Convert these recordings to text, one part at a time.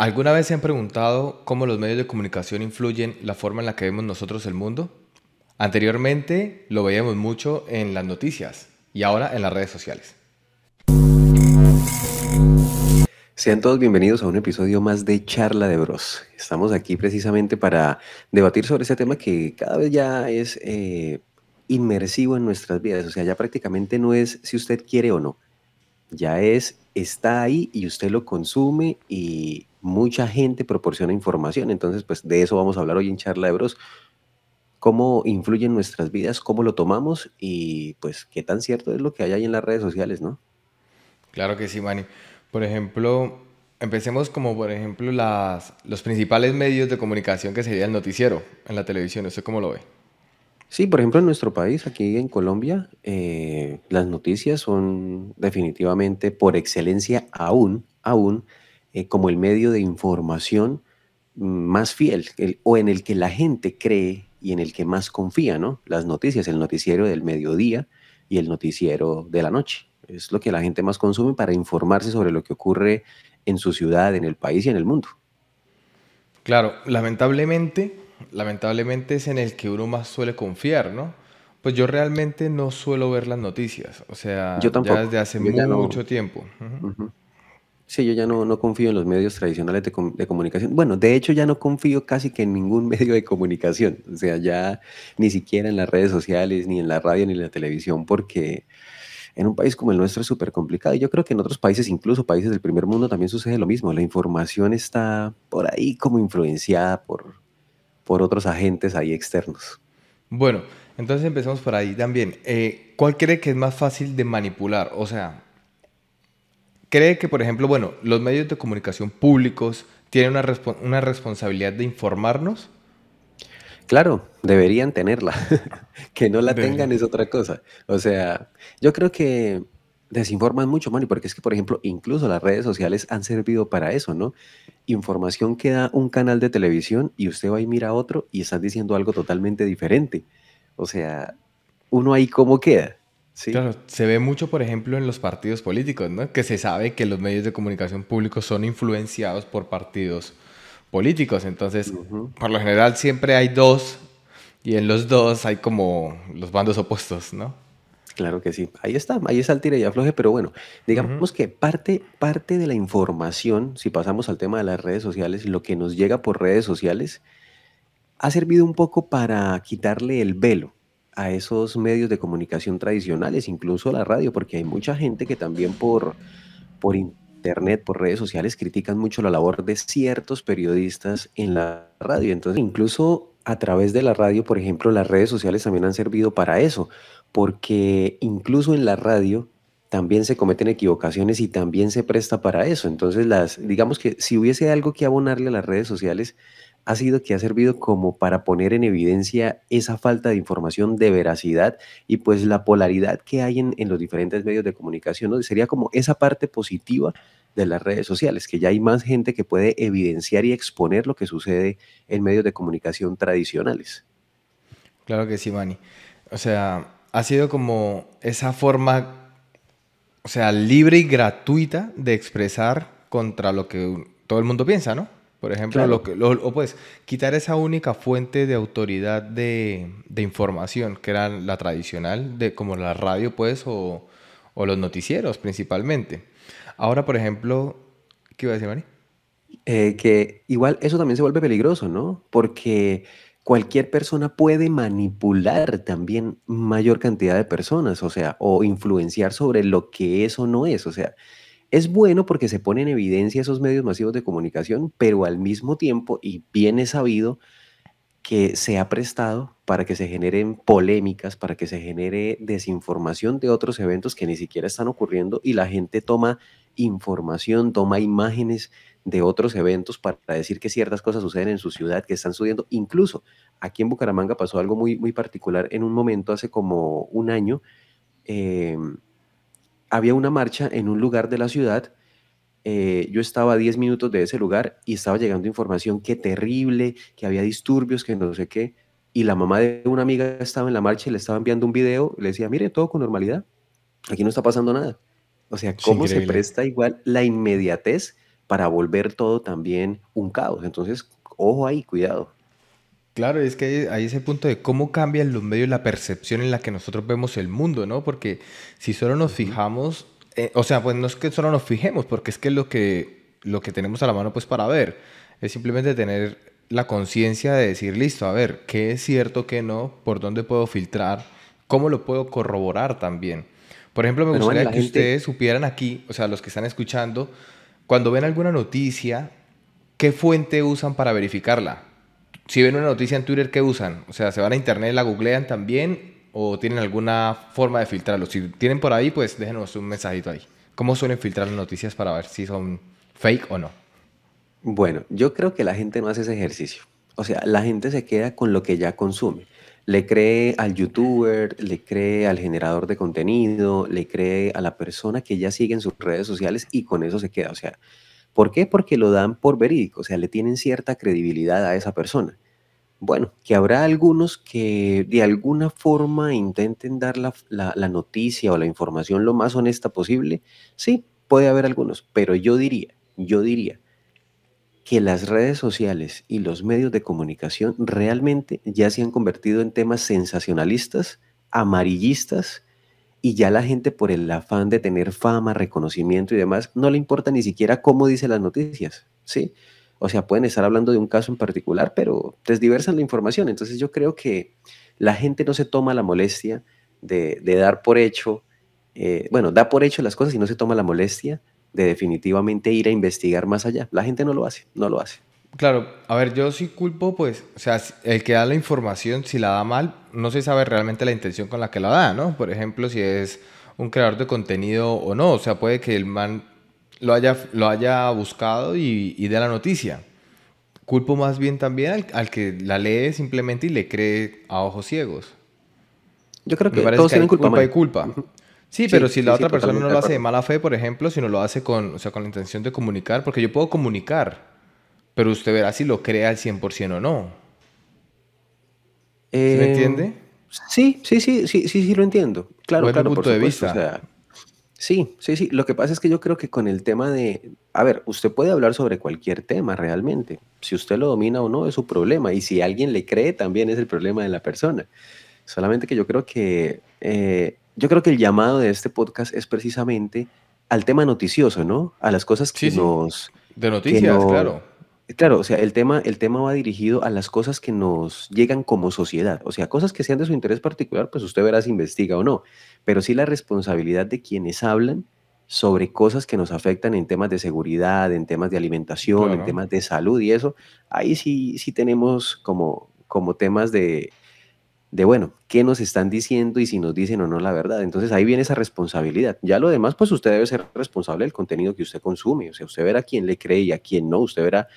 ¿Alguna vez se han preguntado cómo los medios de comunicación influyen la forma en la que vemos nosotros el mundo? Anteriormente lo veíamos mucho en las noticias y ahora en las redes sociales. Sean todos bienvenidos a un episodio más de Charla de Bros. Estamos aquí precisamente para debatir sobre este tema que cada vez ya es eh, inmersivo en nuestras vidas. O sea, ya prácticamente no es si usted quiere o no. Ya es, está ahí y usted lo consume y mucha gente proporciona información. Entonces, pues de eso vamos a hablar hoy en Charla de Bros. Cómo influye en nuestras vidas, cómo lo tomamos y pues qué tan cierto es lo que hay ahí en las redes sociales, ¿no? Claro que sí, Manny. Por ejemplo, empecemos como por ejemplo las, los principales medios de comunicación que sería el noticiero en la televisión. ¿Usted cómo lo ve? Sí, por ejemplo, en nuestro país, aquí en Colombia, eh, las noticias son definitivamente por excelencia aún, aún eh, como el medio de información mm, más fiel o en el que la gente cree y en el que más confía, ¿no? Las noticias, el noticiero del mediodía y el noticiero de la noche. Es lo que la gente más consume para informarse sobre lo que ocurre en su ciudad, en el país y en el mundo. Claro, lamentablemente, lamentablemente es en el que uno más suele confiar, ¿no? Pues yo realmente no suelo ver las noticias, o sea, ya desde hace mucho tiempo. Sí, yo ya no, no confío en los medios tradicionales de, de, comunicación. Bueno, de hecho ya no confío casi que en ningún medio de comunicación. O sea, ya ni siquiera en las redes sociales, ni en la radio, ni en la televisión, porque en un país como el nuestro es súper complicado. Y yo creo que en otros países, incluso países del primer mundo, también sucede lo mismo. La información está por ahí como influenciada por, por otros agentes ahí externos. Bueno, entonces empezamos por ahí también. Eh, ¿Cuál cree que es más fácil de manipular? O sea, ¿Cree que, por ejemplo, bueno, los medios de comunicación públicos tienen una, una responsabilidad de informarnos? Claro, deberían tenerla. que no la tengan es otra cosa. O sea, yo creo que desinforman mucho, Mani, porque es que, por ejemplo, incluso las redes sociales han servido para eso, ¿no? Información que da un canal de televisión y usted va y mira otro y están diciendo algo totalmente diferente. O sea, uno ahí cómo queda. Claro, se ve mucho, por ejemplo, en los partidos políticos, ¿no? Que se sabe que los medios de comunicación públicos son influenciados por partidos políticos. Entonces, por lo general siempre hay dos y en los dos hay como los bandos opuestos, ¿no? Claro que sí. Ahí está, ahí está el tira y afloje, pero bueno, digamos que parte, parte de la información, si pasamos al tema de las redes sociales, lo que nos llega por redes sociales, ha servido un poco para quitarle el velo a esos medios de comunicación tradicionales, incluso la radio, porque hay mucha gente que también por, por internet, por redes sociales, critican mucho la labor de ciertos periodistas en la radio. Entonces, incluso a través de la radio, por ejemplo, las redes sociales también han servido para eso, porque incluso en la radio también se cometen equivocaciones y también se presta para eso. Entonces, las, digamos que si hubiese algo que abonarle a las redes sociales, ha sido que ha servido como para poner en evidencia esa falta de información de veracidad y pues la polaridad que hay en, los diferentes medios de comunicación. ¿no? Sería como esa parte positiva de las redes sociales, que ya hay más gente que puede evidenciar y exponer lo que sucede en medios de comunicación tradicionales. Claro que sí, Manny. O sea, ha sido como esa forma, o sea, libre y gratuita de expresar contra lo que todo el mundo piensa, ¿no? Por ejemplo, lo que, o pues quitar esa única fuente de autoridad de, información, que era la tradicional, de, como la radio, pues, o, los noticieros principalmente. Ahora, por ejemplo, ¿qué iba a decir, Mari? Eh, que igual eso también se vuelve peligroso, ¿no? Porque cualquier persona puede manipular también mayor cantidad de personas, o sea, o influenciar sobre lo que eso no es, o sea, es bueno porque se pone en evidencia esos medios masivos de comunicación, pero al mismo tiempo, y bien es sabido, que se ha prestado para que se generen polémicas, para que se genere desinformación de otros eventos que ni siquiera están ocurriendo y la gente toma información, toma imágenes de otros eventos para decir que ciertas cosas suceden en su ciudad, que están sucediendo. Incluso aquí en Bucaramanga pasó algo muy, muy particular en un momento hace como un año. Eh, había una marcha en un lugar de la ciudad. Eh, yo estaba a 10 minutos de ese lugar y estaba llegando información que terrible, que había disturbios, que no sé qué. Y la mamá de una amiga estaba en la marcha y le estaba enviando un video. le decía, mire, todo con normalidad. Aquí no está pasando nada. O sea, cómo se presta igual la inmediatez para volver todo también un caos. Entonces, ojo ahí, cuidado. Claro, es que hay ese punto de cómo cambian los medios la percepción en la que nosotros vemos el mundo, ¿no? Porque si solo nos fijamos, eh, o sea, pues no es que solo nos fijemos, porque es que lo que, lo que tenemos a la mano pues para ver es simplemente tener la conciencia de decir, listo, a ver, qué es cierto, qué no, por dónde puedo filtrar, cómo lo puedo corroborar también. Por ejemplo, me gustaría que ustedes supieran aquí, o sea, los que están escuchando, cuando ven alguna noticia, ¿qué fuente usan para verificarla? Si ven una noticia en Twitter, ¿qué usan? O sea, ¿se van a internet, la googlean también o tienen alguna forma de filtrarlo? Si tienen por ahí, pues déjenos un mensajito ahí. ¿Cómo suelen filtrar las noticias para ver si son fake o no? Bueno, yo creo que la gente no hace ese ejercicio. O sea, la gente se queda con lo que ya consume. Le cree al youtuber, le cree al generador de contenido, le cree a la persona que ya sigue en sus redes sociales y con eso se queda. O sea, ¿por qué? Porque lo dan por verídico, o sea, le tienen cierta credibilidad a esa persona. Bueno, que habrá algunos que de alguna forma intenten dar la, la noticia o la información lo más honesta posible. Sí, puede haber algunos, pero yo diría, yo diría que las redes sociales y los medios de comunicación realmente ya se han convertido en temas sensacionalistas, amarillistas, y ya la gente por el afán de tener fama, reconocimiento y demás, no le importa ni siquiera cómo dice las noticias, ¿sí? O sea, pueden estar hablando de un caso en particular, pero desdiversan la información. Entonces yo creo que la gente no se toma la molestia de, dar por hecho, eh, bueno, da por hecho las cosas y no se toma la molestia de definitivamente ir a investigar más allá. La gente no lo hace, no lo hace. Claro, a ver, yo sí culpo, pues, o sea, el que da la información, si la da mal, no se sabe realmente la intención con la que la da, ¿no? Por ejemplo, si es un creador de contenido o no, o sea, puede que el man lo haya, lo haya buscado y, y dé la noticia. Culpo más bien también al, que la lee simplemente y le cree a ojos ciegos. Yo creo que todos tienen culpa, y culpa. Sí, pero si la otra persona no lo hace de mala fe, por ejemplo, sino lo hace con, o sea, con la intención de comunicar, porque yo puedo comunicar, pero usted verá si lo cree al 100% o no. ¿Sí me entiende? Sí, sí, sí, sí, sí, sí, lo entiendo. Claro, claro, punto de vista. sí, sí, sí. Lo que pasa es que yo creo que con el tema de, a ver, usted puede hablar sobre cualquier tema realmente. Si usted lo domina o no es su problema. Y si alguien le cree, también es el problema de la persona. Solamente que yo creo que eh, yo creo que el llamado de este podcast es precisamente al tema noticioso, ¿no? A las cosas que nos... De noticias, claro. Claro, o sea, el tema, el tema va dirigido a las cosas que nos llegan como sociedad. O sea, cosas que sean de su interés particular, pues usted verá si investiga o no. Pero sí la responsabilidad de quienes hablan sobre cosas que nos afectan en temas de seguridad, en temas de alimentación, en temas de salud y eso, ahí sí, sí tenemos como, como temas de, de, bueno, qué nos están diciendo y si nos dicen o no la verdad. Entonces ahí viene esa responsabilidad. Ya lo demás, pues usted debe ser responsable del contenido que usted consume. O sea, usted verá quién le cree y a quién no. Usted verá,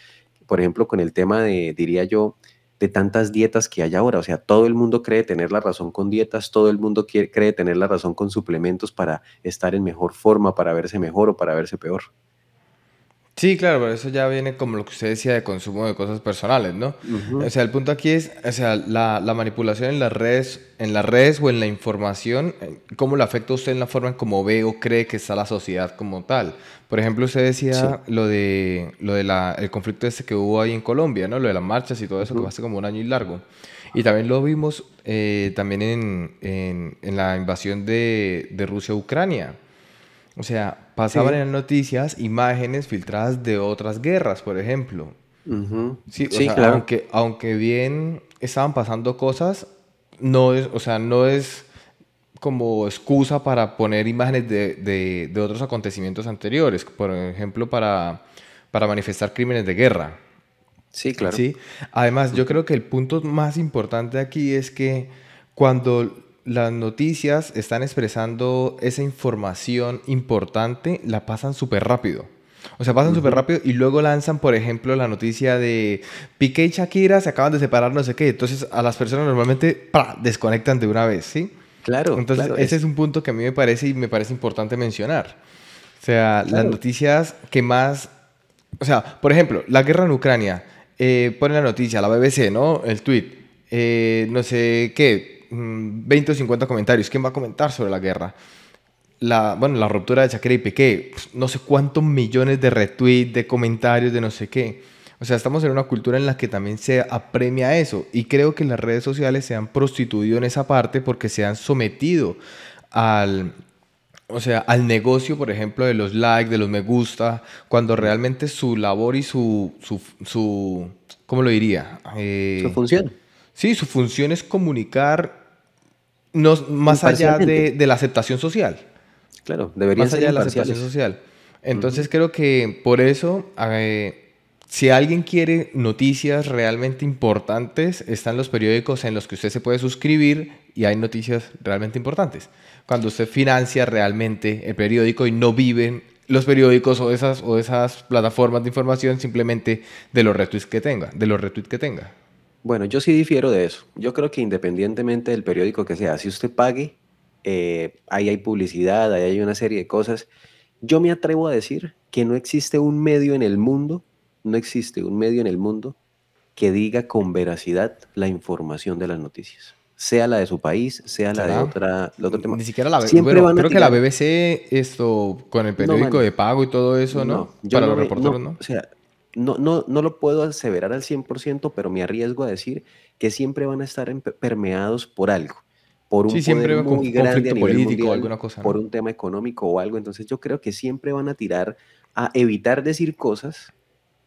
por ejemplo, con el tema de, diría yo, de tantas dietas que hay ahora. O sea, todo el mundo cree tener la razón con dietas, todo el mundo cree tener la razón con suplementos para estar en mejor forma, para verse mejor o para verse peor. Sí, claro, pero eso ya viene como lo que usted decía de consumo de cosas personales, ¿no? O sea, el punto aquí es, o sea, la, la, manipulación en las redes, en las redes o en la información, eh, ¿cómo le afecta a usted en la forma en cómo ve o cree que está la sociedad como tal? Por ejemplo, usted decía lo de lo de la, el conflicto ese que hubo ahí en Colombia, ¿no? Lo de las marchas y todo eso, que fue hace como un año y largo. Y también lo vimos eh, también en, en, en, la invasión de, de Rusia a Ucrania. O sea, pasaban en las noticias imágenes filtradas de otras guerras, por ejemplo. Sí, claro. Aunque, aunque bien estaban pasando cosas, no es, o sea, no es como excusa para poner imágenes de, de, otros acontecimientos anteriores, por ejemplo, para, para manifestar crímenes de guerra. Sí, claro. ¿Sí? Además, yo creo que el punto más importante aquí es que cuando las noticias están expresando esa información importante, la pasan súper rápido. O sea, pasan súper rápido y luego lanzan, por ejemplo, la noticia de Piqué y Shakira se acaban de separar, no sé qué. Entonces, a las personas normalmente desconectan de una vez, ¿sí? Claro. Entonces, ese es... un punto que a mí me parece y me parece importante mencionar. O sea, las noticias que más. O sea, por ejemplo, la guerra en Ucrania. Eh, pone la noticia, la BBC, ¿no? El tweet. Eh, no sé qué 20 mm, o 50 comentarios. ¿Quién va a comentar sobre la guerra? la, bueno, la ruptura de Shakira y Piqué, pues, no sé cuántos millones de retweets, de comentarios, de no sé qué. O sea, estamos en una cultura en la que también se apremia eso. Y creo que las redes sociales se han prostituido en esa parte porque se han sometido al, o sea, al negocio, por ejemplo, de los likes, de los me gusta, cuando realmente su labor y su, su, su ¿cómo lo diría? Eh, su función. Sí, su función es comunicar no, más allá de, la aceptación social. Claro, debería ser. Más allá de la aceptación social. Entonces creo que por eso, eh, si alguien quiere noticias realmente importantes, están los periódicos en los que usted se puede suscribir y hay noticias realmente importantes. Cuando usted financia realmente el periódico y no viven los periódicos o esas, o esas plataformas de información simplemente de los retweets que tenga, de los retweets que tenga. Bueno, yo sí difiero de eso. Yo creo que independientemente del periódico que sea, si usted pague, eh, ahí hay publicidad, ahí hay una serie de cosas. Yo me atrevo a decir que no existe un medio en el mundo, no existe un medio en el mundo que diga con veracidad la información de las noticias. Sea la de su país, sea la de otra, tema. Ni siquiera la BBC. Bueno, creo que la BBC, esto, con el periódico de pago y todo eso, ¿no? Para los reporteros, ¿no? O sea, no, no, no lo puedo aseverar al 100%, pero me arriesgo a decir que siempre van a estar permeados por algo, por un siempre muy grande político, alguna cosa, por un tema económico o algo. Entonces yo creo que siempre van a tirar a evitar decir cosas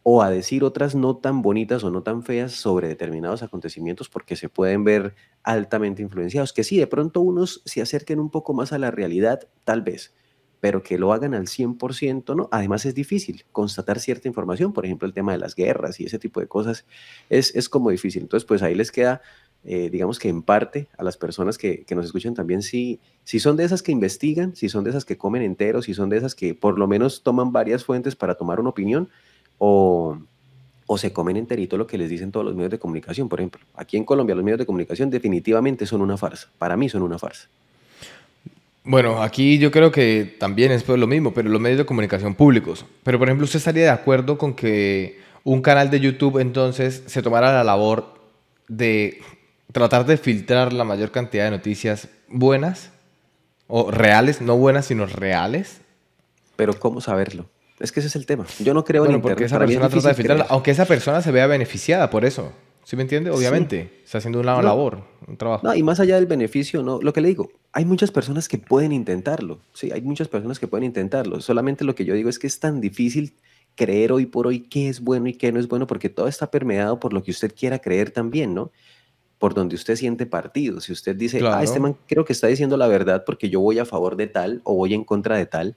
o a decir otras no tan bonitas o no tan feas sobre determinados acontecimientos porque se pueden ver altamente influenciados. Que sí, de pronto unos se acerquen un poco más a la realidad, tal vez, pero que lo hagan al 100%, ¿no? Además es difícil constatar cierta información, por ejemplo, el tema de las guerras y ese tipo de cosas es, es como difícil. Entonces, pues ahí les queda, eh, digamos que en parte a las personas que, que, nos escuchan también, si, si son de esas que investigan, si son de esas que comen enteros, si son de esas que por lo menos toman varias fuentes para tomar una opinión, o, o se comen enterito lo que les dicen todos los medios de comunicación. Por ejemplo, aquí en Colombia los medios de comunicación definitivamente son una farsa. Para mí son una farsa. Bueno, aquí yo creo que también es lo mismo, pero los medios de comunicación públicos. Pero, por ejemplo, ¿usted estaría de acuerdo con que un canal de YouTube entonces se tomara la labor de tratar de filtrar la mayor cantidad de noticias buenas o reales, no buenas, sino reales? Pero ¿cómo saberlo? Es que ese es el tema. Yo no creo en porque esa persona trata de filtrar, aunque esa persona se vea beneficiada por eso. ¿Sí me entiende? Obviamente, está haciendo una labor, un trabajo. No, y más allá del beneficio, no, lo que le digo, hay muchas personas que pueden intentarlo, sí, hay muchas personas que pueden intentarlo. Solamente lo que yo digo es que es tan difícil creer hoy por hoy qué es bueno y qué no es bueno, porque todo está permeado por lo que usted quiera creer también, ¿no? Por donde usted siente partido. Si usted dice, ah, este man creo que está diciendo la verdad porque yo voy a favor de tal o voy en contra de tal,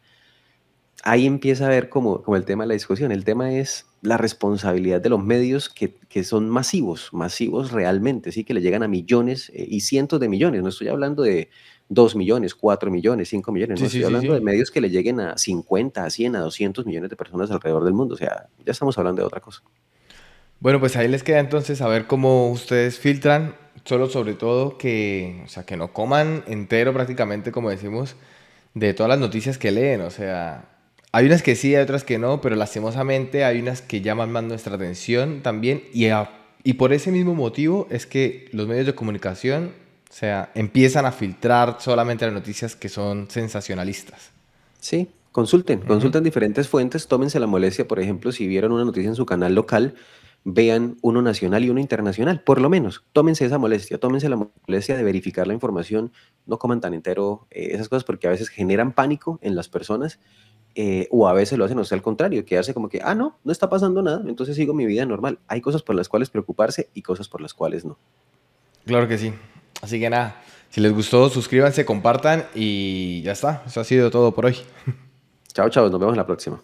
ahí empieza a ver como, como el tema de la discusión. El tema es la responsabilidad de los medios que, que son masivos, masivos realmente, sí, que le llegan a millones eh, y cientos de millones. No estoy hablando de 2 millones, 4 millones, 5 millones, no estoy hablando de medios que le lleguen a 50, a 100, a 200 millones de personas alrededor del mundo. O sea, ya estamos hablando de otra cosa. Bueno, pues ahí les queda entonces saber cómo ustedes filtran, solo sobre todo que, o sea, que no coman entero prácticamente, como decimos, de todas las noticias que leen. O sea, hay unas que sí, hay otras que no, pero lastimosamente hay unas que llaman más nuestra atención también y, y por ese mismo motivo es que los medios de comunicación o sea, empiezan a filtrar solamente las noticias que son sensacionalistas. Sí, consulten, consulten diferentes fuentes, tómense la molestia, por ejemplo, si vieron una noticia en su canal local, vean uno nacional y uno internacional, por lo menos, tómense esa molestia, tómense la molestia de verificar la información, no coman tan entero eh, esas cosas porque a veces generan pánico en las personas eh, o a veces lo hacen, o sea, al contrario, quedarse como que, ah, no, no está pasando nada, entonces sigo mi vida normal. Hay cosas por las cuales preocuparse y cosas por las cuales no. Claro que sí. Así que nada, si les gustó, suscríbanse, compartan y ya está. Eso ha sido todo por hoy. Chao, chao, nos vemos la próxima.